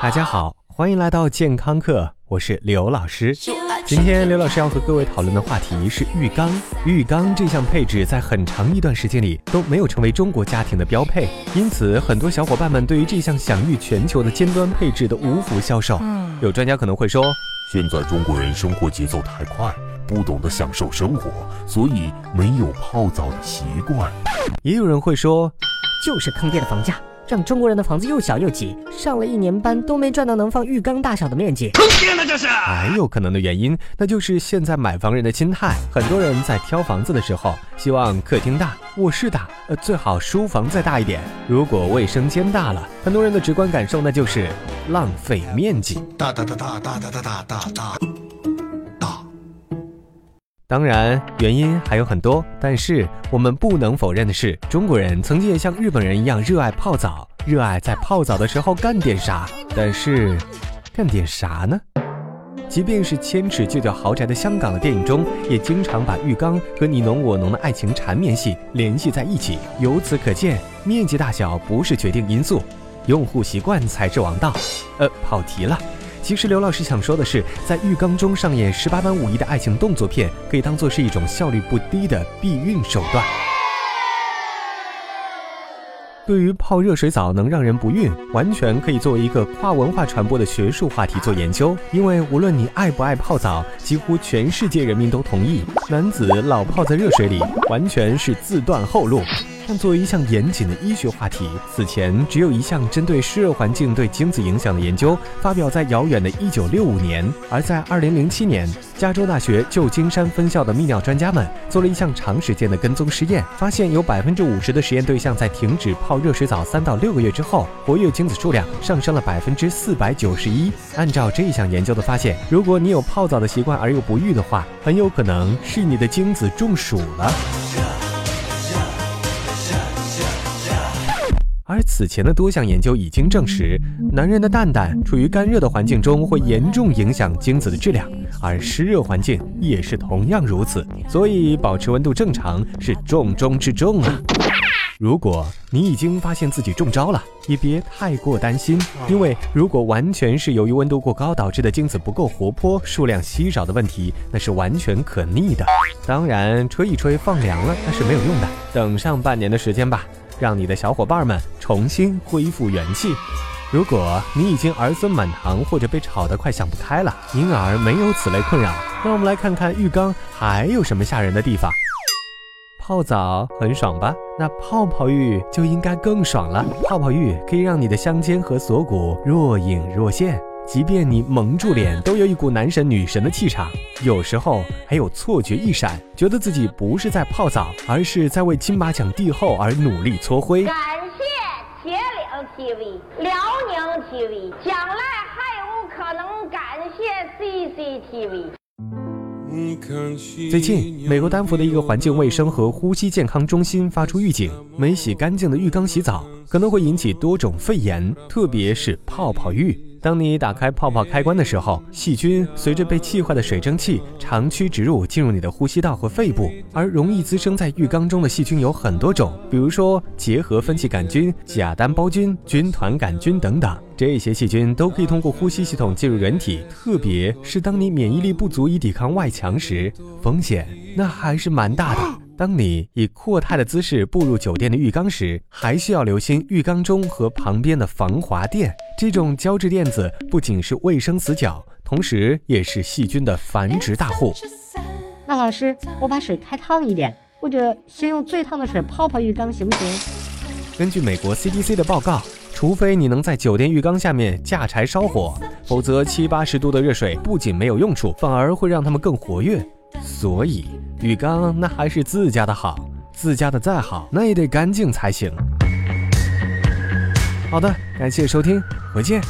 大家好，欢迎来到健康课，我是刘老师。今天刘老师要和各位讨论的话题是浴缸。浴缸这项配置在很长一段时间里都没有成为中国家庭的标配，因此很多小伙伴们对于这项享誉全球的尖端配置都无福消受。有专家可能会说，现在中国人生活节奏太快，不懂得享受生活，所以没有泡澡的习惯。也有人会说，就是坑爹的房价。让中国人的房子又小又挤，上了一年班都没赚到能放浴缸大小的面积，坑爹呢这是！还有可能的原因，那就是现在买房人的心态。很多人在挑房子的时候，希望客厅大、卧室大，呃，最好书房再大一点。如果卫生间大了，很多人的直观感受那就是浪费面积。大大大大大大大大大大。当然，原因还有很多，但是我们不能否认的是，中国人曾经也像日本人一样热爱泡澡，热爱在泡澡的时候干点啥。但是，干点啥呢？即便是千尺就叫豪宅的香港的电影中，也经常把浴缸和你侬我侬的爱情缠绵戏联系在一起。由此可见，面积大小不是决定因素，用户习惯才是王道。呃，跑题了。其实刘老师想说的是，在浴缸中上演十八般武艺的爱情动作片，可以当做是一种效率不低的避孕手段。对于泡热水澡能让人不孕，完全可以作为一个跨文化传播的学术话题做研究。因为无论你爱不爱泡澡，几乎全世界人民都同意，男子老泡在热水里，完全是自断后路。但作为一项严谨的医学话题，此前只有一项针对湿热环境对精子影响的研究发表在遥远的1965年。而在2007年，加州大学旧金山分校的泌尿专家们做了一项长时间的跟踪实验，发现有百分之五十的实验对象在停止泡热水澡三到六个月之后，活跃精子数量上升了百分之四百九十一。按照这项研究的发现，如果你有泡澡的习惯而又不育的话，很有可能是你的精子中暑了。而此前的多项研究已经证实，男人的蛋蛋处于干热的环境中会严重影响精子的质量，而湿热环境也是同样如此。所以保持温度正常是重中之重啊！如果你已经发现自己中招了，也别太过担心，因为如果完全是由于温度过高导致的精子不够活泼、数量稀少的问题，那是完全可逆的。当然，吹一吹放凉了那是没有用的，等上半年的时间吧。让你的小伙伴们重新恢复元气。如果你已经儿孙满堂，或者被吵得快想不开了，因而没有此类困扰，那我们来看看浴缸还有什么吓人的地方。泡澡很爽吧？那泡泡浴就应该更爽了。泡泡浴可以让你的香肩和锁骨若隐若现。即便你蒙住脸，都有一股男神女神的气场，有时候还有错觉一闪，觉得自己不是在泡澡，而是在为金马奖帝后而努力搓灰。TV、辽宁 TV，将来还有可能感谢 CCTV。最近，美国丹佛的一个环境卫生和呼吸健康中心发出预警：没洗干净的浴缸洗澡，可能会引起多种肺炎，特别是泡泡浴。当你打开泡泡开关的时候，细菌随着被气坏的水蒸气长驱直入，进入你的呼吸道和肺部。而容易滋生在浴缸中的细菌有很多种，比如说结核分歧杆菌、假单胞菌、军团杆菌等等。这些细菌都可以通过呼吸系统进入人体，特别是当你免疫力不足以抵抗外强时，风险那还是蛮大的。当你以阔太的姿势步入酒店的浴缸时，还需要留心浴缸中和旁边的防滑垫。这种胶质垫子不仅是卫生死角，同时也是细菌的繁殖大户。那老师，我把水开烫一点，或者先用最烫的水泡泡浴缸，行不行？根据美国 CDC 的报告，除非你能在酒店浴缸下面架柴烧火，否则七八十度的热水不仅没有用处，反而会让它们更活跃。所以，浴缸那还是自家的好，自家的再好，那也得干净才行。好的，感谢收听，回见。